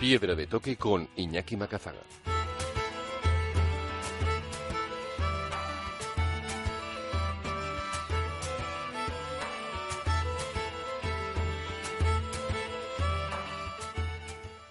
Piedra de toque con Iñaki Macazaga.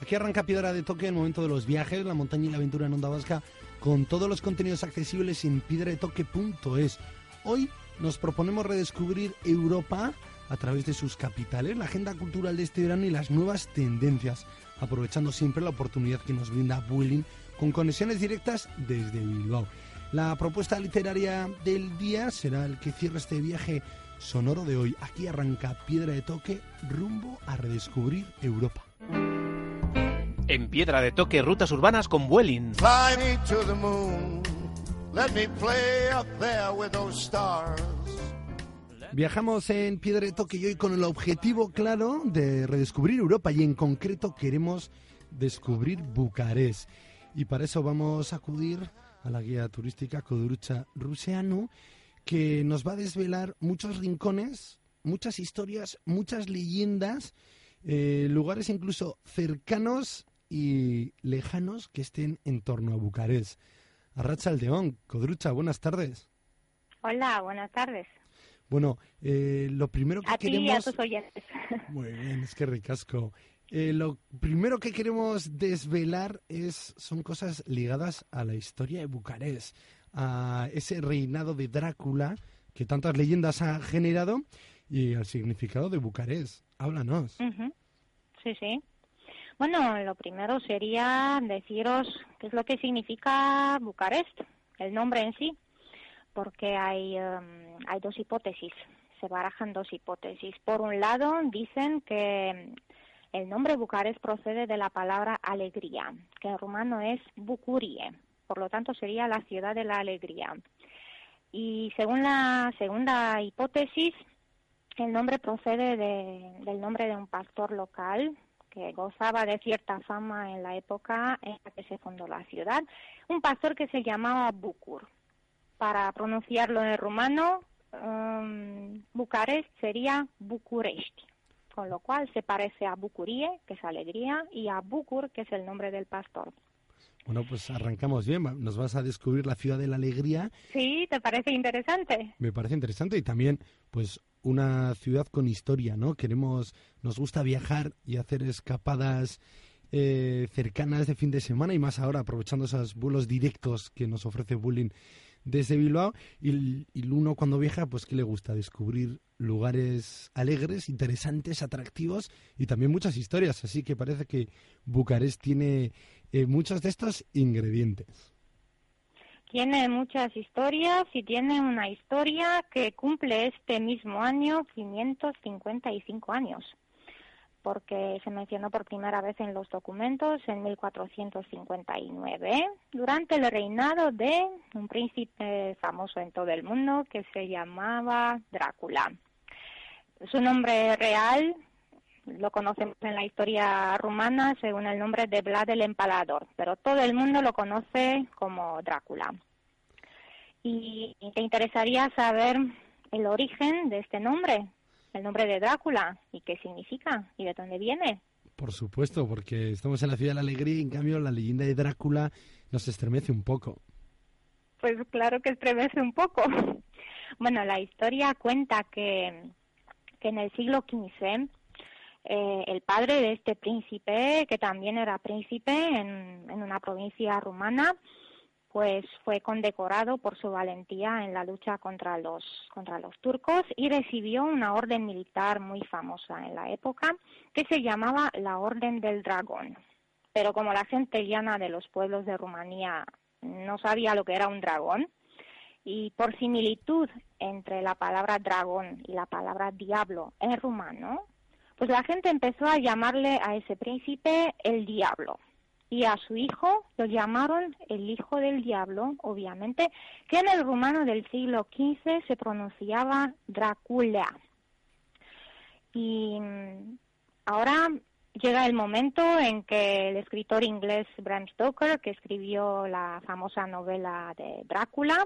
Aquí arranca Piedra de Toque, el momento de los viajes, la montaña y la aventura en Onda Vasca, con todos los contenidos accesibles en piedradetoque.es. Hoy nos proponemos redescubrir Europa a través de sus capitales, la agenda cultural de este verano y las nuevas tendencias, aprovechando siempre la oportunidad que nos brinda Vueling con conexiones directas desde Bilbao. La propuesta literaria del día será el que cierra este viaje sonoro de hoy. Aquí arranca Piedra de Toque rumbo a redescubrir Europa. En Piedra de Toque, rutas urbanas con Vueling. Fly me to the moon. Let me play up there with those stars. Viajamos en Piedra de Toque y hoy con el objetivo claro de redescubrir Europa y en concreto queremos descubrir Bucarest. Y para eso vamos a acudir a la guía turística Codurucha Ruseanu que nos va a desvelar muchos rincones, muchas historias, muchas leyendas, eh, lugares incluso cercanos y lejanos que estén en torno a Bucarest. Arracha Aldeón, Codrucha, buenas tardes. Hola, buenas tardes. Bueno, eh, lo primero que A ti y queremos... a tus oyentes. Muy bien, es que ricasco. Eh, lo primero que queremos desvelar es son cosas ligadas a la historia de Bucarest, a ese reinado de Drácula que tantas leyendas ha generado y al significado de Bucarest. Háblanos. Sí, sí. Bueno, lo primero sería deciros qué es lo que significa Bucarest, el nombre en sí, porque hay, em, hay dos hipótesis, se barajan dos hipótesis. Por un lado, dicen que em, el nombre Bucarest procede de la palabra alegría, que en rumano es Bucurie, por lo tanto sería la ciudad de la alegría. Y según la segunda hipótesis, el nombre procede de- del nombre de un pastor local que gozaba de cierta fama en la época en la que se fundó la ciudad, un pastor que se llamaba Bucur. Para pronunciarlo en rumano, um, Bucarest sería București, con lo cual se parece a Bucurie, que es alegría, y a Bucur, que es el nombre del pastor. Bueno, pues arrancamos bien. Nos vas a descubrir la ciudad de la alegría. ¿Sí? ¿Te parece interesante? Me parece interesante y también, pues, una ciudad con historia, ¿no? Queremos, nos gusta viajar y hacer escapadas eh, cercanas de fin de semana y más ahora aprovechando esos vuelos directos que nos ofrece Bullying desde Bilbao. Y, y uno cuando viaja pues que le gusta descubrir lugares alegres, interesantes, atractivos y también muchas historias, así que parece que Bucarest tiene eh, muchos de estos ingredientes. Tiene muchas historias y tiene una historia que cumple este mismo año 555 años, porque se mencionó por primera vez en los documentos en 1459, durante el reinado de un príncipe famoso en todo el mundo que se llamaba Drácula. Su nombre real lo conocemos en la historia rumana según el nombre de Vlad el Empalador, pero todo el mundo lo conoce como Drácula. Y te interesaría saber el origen de este nombre, el nombre de Drácula, y qué significa y de dónde viene. Por supuesto, porque estamos en la ciudad de la alegría y en cambio la leyenda de Drácula nos estremece un poco. Pues claro que estremece un poco. Bueno, la historia cuenta que, que en el siglo XV eh, el padre de este príncipe, que también era príncipe en, en una provincia rumana, pues fue condecorado por su valentía en la lucha contra los contra los turcos y recibió una orden militar muy famosa en la época que se llamaba la Orden del Dragón. Pero como la gente llana de los pueblos de Rumanía no sabía lo que era un dragón y por similitud entre la palabra dragón y la palabra diablo en rumano, pues la gente empezó a llamarle a ese príncipe el diablo. Y a su hijo lo llamaron el hijo del diablo, obviamente, que en el rumano del siglo XV se pronunciaba Drácula. Y mm, ahora llega el momento en que el escritor inglés Bram Stoker, que escribió la famosa novela de Drácula,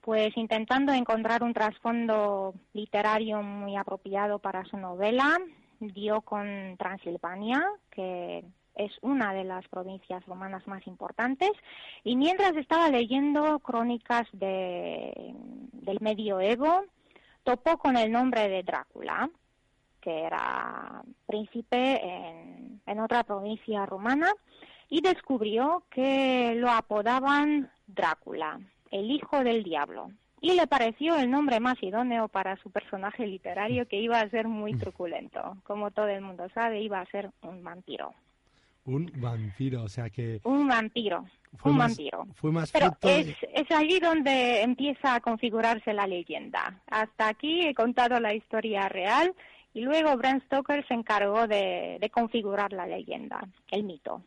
pues intentando encontrar un trasfondo literario muy apropiado para su novela, dio con Transilvania, que es una de las provincias romanas más importantes, y mientras estaba leyendo crónicas de, del medioevo, topó con el nombre de Drácula, que era príncipe en, en otra provincia romana, y descubrió que lo apodaban Drácula, el hijo del diablo. Y le pareció el nombre más idóneo para su personaje literario, que iba a ser muy truculento. Como todo el mundo sabe, iba a ser un vampiro. Un vampiro, o sea que Un vampiro. fue un más, vampiro. fue más Pero de- es, es allí donde empieza a configurarse la leyenda. Hasta aquí he contado la historia real y luego Bram Stoker se encargó de, de configurar la leyenda, el mito.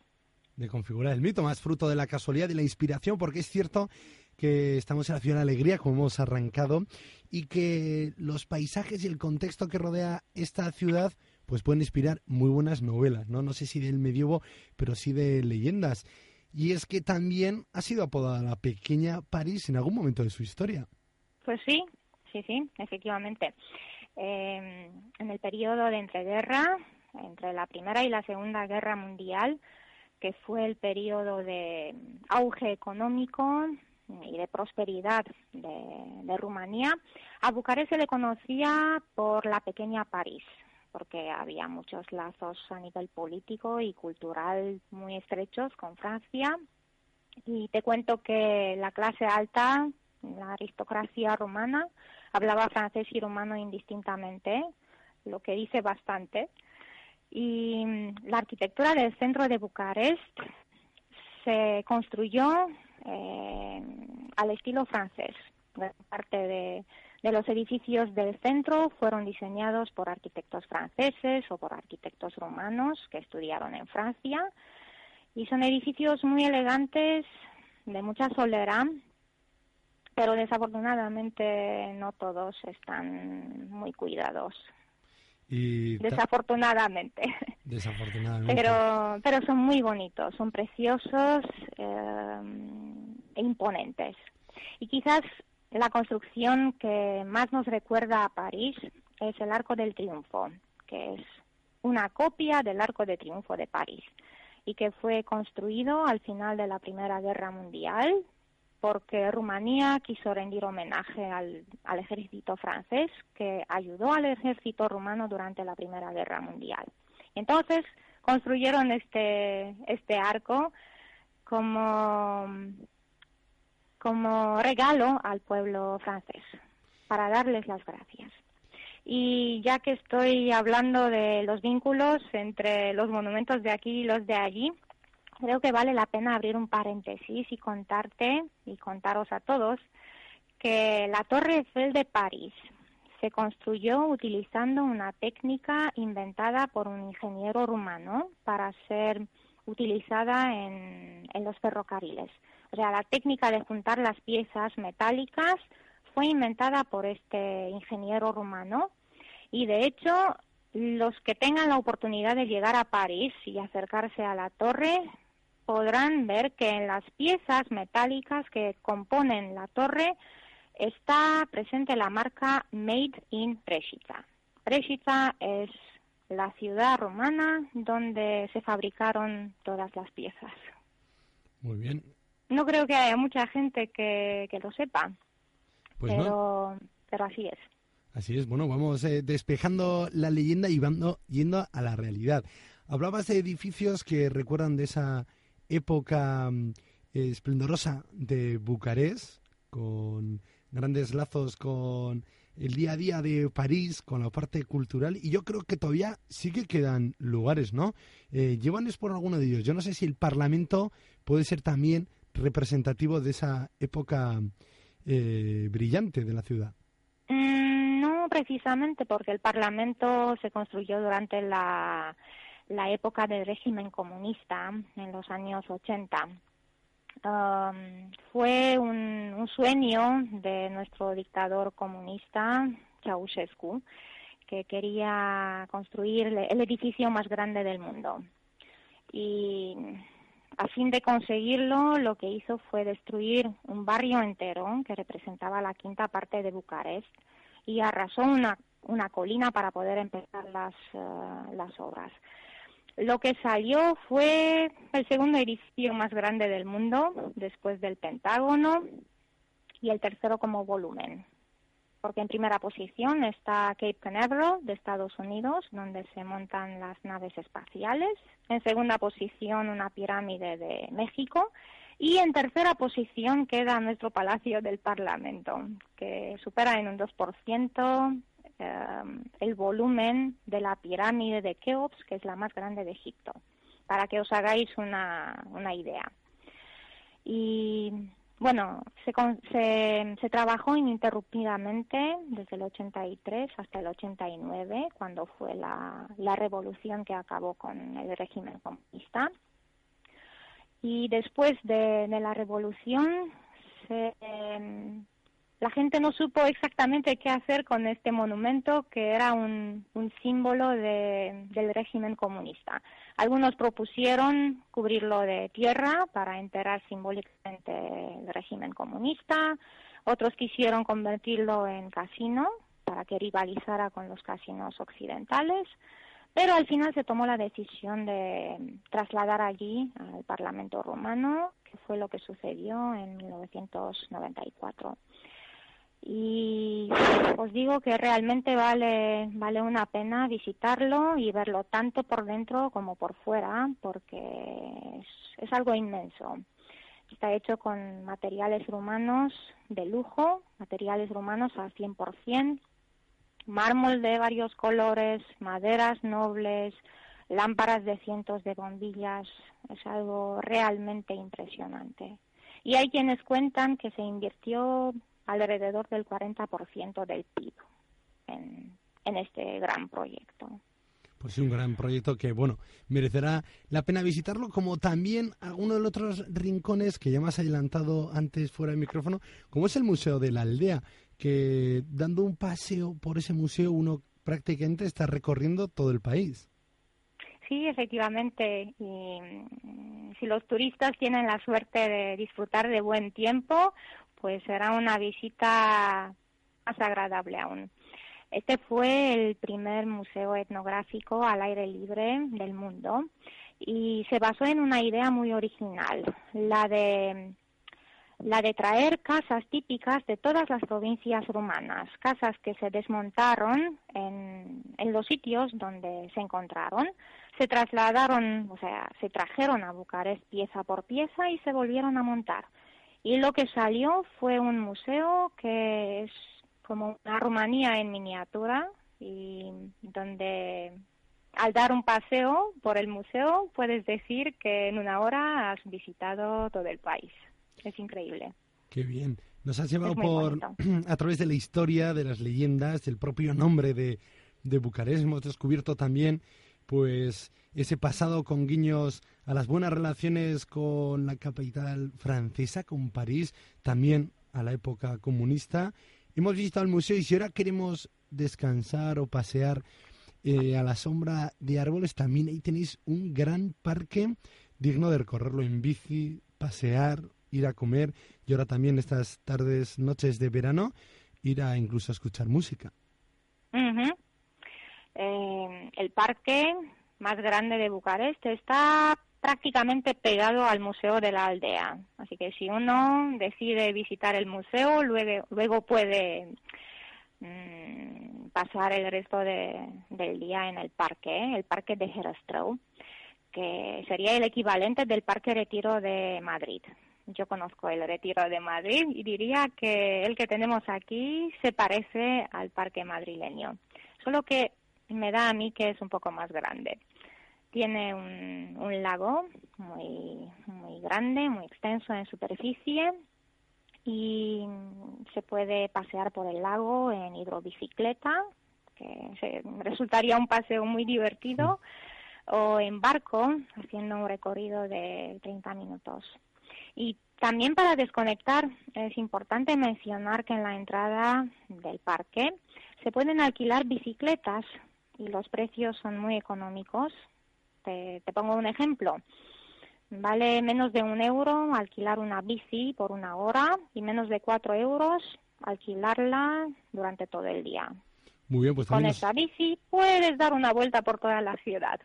de configurar el mito, más fruto de la casualidad y la inspiración, porque es cierto que estamos en la ciudad de alegría, como hemos arrancado, y que los paisajes y el contexto que rodea esta ciudad pues pueden inspirar muy buenas novelas, ¿no? No sé si del medievo, pero sí de leyendas. Y es que también ha sido apodada la pequeña París en algún momento de su historia. Pues sí, sí, sí, efectivamente. Eh, en el periodo de entreguerra, entre la Primera y la Segunda Guerra Mundial, que fue el periodo de auge económico y de prosperidad de, de Rumanía, a Bucarest se le conocía por la pequeña París, porque había muchos lazos a nivel político y cultural muy estrechos con Francia. Y te cuento que la clase alta, la aristocracia romana, hablaba francés y rumano indistintamente, lo que dice bastante. Y mm, la arquitectura del centro de Bucarest se construyó eh, al estilo francés. Parte de, de los edificios del centro fueron diseñados por arquitectos franceses o por arquitectos rumanos que estudiaron en Francia. Y son edificios muy elegantes, de mucha solera, pero desafortunadamente no todos están muy cuidados. Y Desafortunadamente. desafortunadamente. Pero, pero son muy bonitos, son preciosos eh, e imponentes. Y quizás la construcción que más nos recuerda a París es el Arco del Triunfo, que es una copia del Arco de Triunfo de París y que fue construido al final de la Primera Guerra Mundial porque Rumanía quiso rendir homenaje al, al ejército francés que ayudó al ejército rumano durante la Primera Guerra Mundial. Entonces construyeron este, este arco como, como regalo al pueblo francés para darles las gracias. Y ya que estoy hablando de los vínculos entre los monumentos de aquí y los de allí, creo que vale la pena abrir un paréntesis y contarte y contaros a todos que la Torre Eiffel de París se construyó utilizando una técnica inventada por un ingeniero rumano para ser utilizada en, en los ferrocarriles. O sea, la técnica de juntar las piezas metálicas fue inventada por este ingeniero rumano y de hecho los que tengan la oportunidad de llegar a París y acercarse a la torre podrán ver que en las piezas metálicas que componen la torre está presente la marca Made in Preshica. Preshica es la ciudad romana donde se fabricaron todas las piezas. Muy bien. No creo que haya mucha gente que, que lo sepa, Pues no. pero, pero así es. Así es, bueno, vamos eh, despejando la leyenda y vando- yendo a la realidad. Hablabas de edificios que recuerdan de esa época mm, esplendorosa de Bucarest, con grandes lazos con el día a día de París, con la parte cultural, y yo creo que todavía sí que quedan lugares, ¿no? Eh, por alguno de ellos. Yo no sé si el Parlamento puede ser también representativo de esa época eh, brillante de la ciudad. Mm, No precisamente porque el Parlamento se construyó durante la, la época del régimen comunista en los años 80. Fue un, sueño de nuestro dictador comunista, Ceausescu, que quería construir el- edificio más grande del mundo. Y a fin de conseguirlo, lo que hizo fue destruir un barrio entero que representaba la quinta parte de Bucarest y arrasó una, una colina para poder empezar las, eh, las obras. Lo que salió fue el segundo edificio más grande del mundo, después del Pentágono, y el tercero como volumen. Porque en primera posición está Cape Canaveral de Estados Unidos, donde se montan las naves espaciales. En segunda posición una pirámide de México. Y en tercera posición queda nuestro Palacio del Parlamento, que supera en un 2% eh, el volumen de la pirámide de Keops, que es la más grande de Egipto, para que os hagáis una, una idea. Y bueno, se trabajó ininterrumpidamente desde el 83 hasta el 89, cuando fue la, la revolución que acabó con el régimen comunista. Y después de, de la revolución, se, em, la gente no supo exactamente qué hacer con este monumento que era un, símbolo de- del régimen comunista. Algunos propusieron cubrirlo de tierra para enterrar simbólicamente el régimen comunista, otros quisieron convertirlo en casino para que rivalizara con los casinos occidentales, pero al final se tomó la decisión de trasladar allí al Parlamento rumano, que fue lo que sucedió en 1994 y os digo que realmente vale vale una pena visitarlo y verlo tanto por dentro como por fuera porque es, es algo inmenso. Está hecho con materiales rumanos de lujo materiales rumanos al 100% mármol de varios colores maderas nobles lámparas de cientos de bombillas. Es algo realmente impresionante. Y hay quienes cuentan que se invirtió alrededor del 40% del PIB en, en este gran proyecto. Pues sí, un gran proyecto que, bueno, merecerá la pena visitarlo, como también algunos de los otros rincones que ya me has adelantado antes fuera del micrófono, como es el Museo de la Aldea, que dando un paseo por ese museo uno prácticamente está recorriendo todo el país. Sí, efectivamente. Y mm, si los turistas tienen la suerte de disfrutar de buen tiempo, pues será una visita más agradable aún. Este fue el primer museo etnográfico al aire libre del mundo y se basó en una idea muy original, la de la de traer casas típicas de todas las provincias rumanas, casas que se desmontaron en, en los sitios donde se encontraron, se trasladaron, o sea, se trajeron a Bucarest pieza por pieza y se volvieron a montar. Y lo que salió fue un museo que es como una Rumanía en miniatura y donde al dar un paseo por el museo puedes decir que en una hora has visitado todo el país. Es increíble. Qué bien. Nos has llevado por bonito. a través de la historia, de las leyendas, del propio nombre de, de Bucarest. Hemos descubierto también pues ese pasado con guiños a las buenas relaciones con la capital francesa, con París, también a la época comunista. Hemos visitado el museo y si ahora queremos descansar o pasear eh, a la sombra de árboles, también ahí tenéis un gran parque digno de recorrerlo en bici, pasear, ir a comer y ahora también estas tardes, noches de verano, ir a incluso escuchar música. Ujú. Eh, el parque más grande de Bucarest está prácticamente pegado al Museo de la Aldea. Así que si uno decide visitar el museo, luego, luego puede mm, pasar el resto de- del día en el parque, el parque de Herastro, que sería el equivalente del Parque Retiro de Madrid. Yo conozco el Retiro de Madrid y diría que el que tenemos aquí se parece al parque madrileño, solo que me da a mí que es un poco más grande. Tiene un, lago muy, muy grande, muy extenso en superficie y se puede pasear por el lago en hidrobicicleta, que resultaría un paseo muy divertido. o en barco, haciendo un recorrido de 30 minutos. Y también para desconectar es importante mencionar que en la entrada del parque se pueden alquilar bicicletas y los precios son muy económicos. Te, te pongo un ejemplo. Vale menos de un euro alquilar una bici por una hora y menos de cuatro euros alquilarla durante todo el día. Muy bien, pues Con nos- esa bici puedes dar una vuelta por toda la ciudad.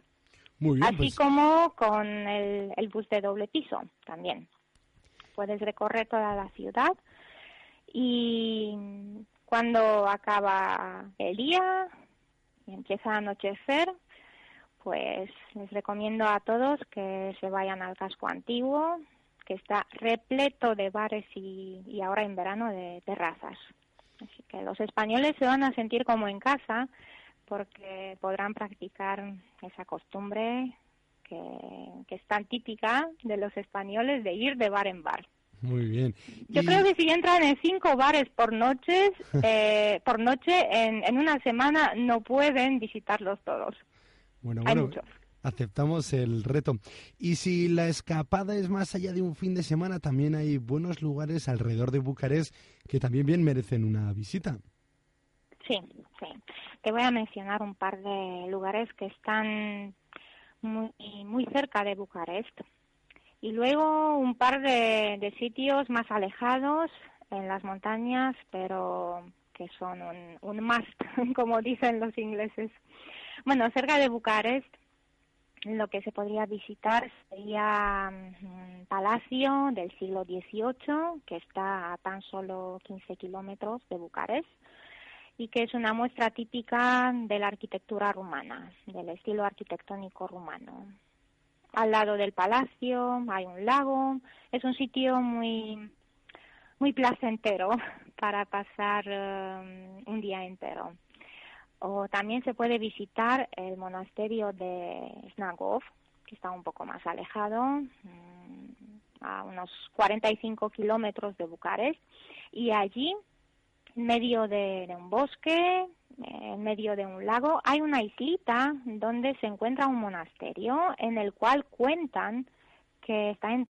Muy bien, Así pues como con el, el bus de doble piso también. Puedes recorrer toda la ciudad y cuando acaba el día y empieza a anochecer, pues les recomiendo a todos que se vayan al casco antiguo, que está repleto de bares y, ahora en verano de terrazas. Así que los españoles se van a sentir como en casa porque podrán practicar esa costumbre que es tan típica de los españoles de ir de bar en bar. Muy bien. Yo Y- creo que si entran en cinco bares por noches, eh, por noche, en, en una semana no pueden visitarlos todos. Bueno, Hay bueno, muchos. aceptamos el reto. Y si la escapada es más allá de un fin de semana, también hay buenos lugares alrededor de Bucarest que también bien merecen una visita. Sí, sí. Te voy a mencionar un par de lugares que están muy, muy cerca de Bucarest. Y luego un par de, de sitios más alejados en las montañas, pero que son un, un must, como dicen los ingleses. Bueno, cerca de Bucarest, lo que se podría visitar sería un palacio del siglo XVIII, que está a tan solo 15 kilómetros de Bucarest y que es una muestra típica de la arquitectura rumana, del estilo arquitectónico rumano. Al lado del palacio hay un lago, es un sitio muy muy placentero para pasar eh, un día entero. O también se puede visitar el monasterio de Snagov, que está un poco más alejado, mm, a unos 45 kilómetros de Bucarest, y allí medio de, un bosque, en medio de un lago, hay una islita donde se encuentra un monasterio en el cual cuentan que está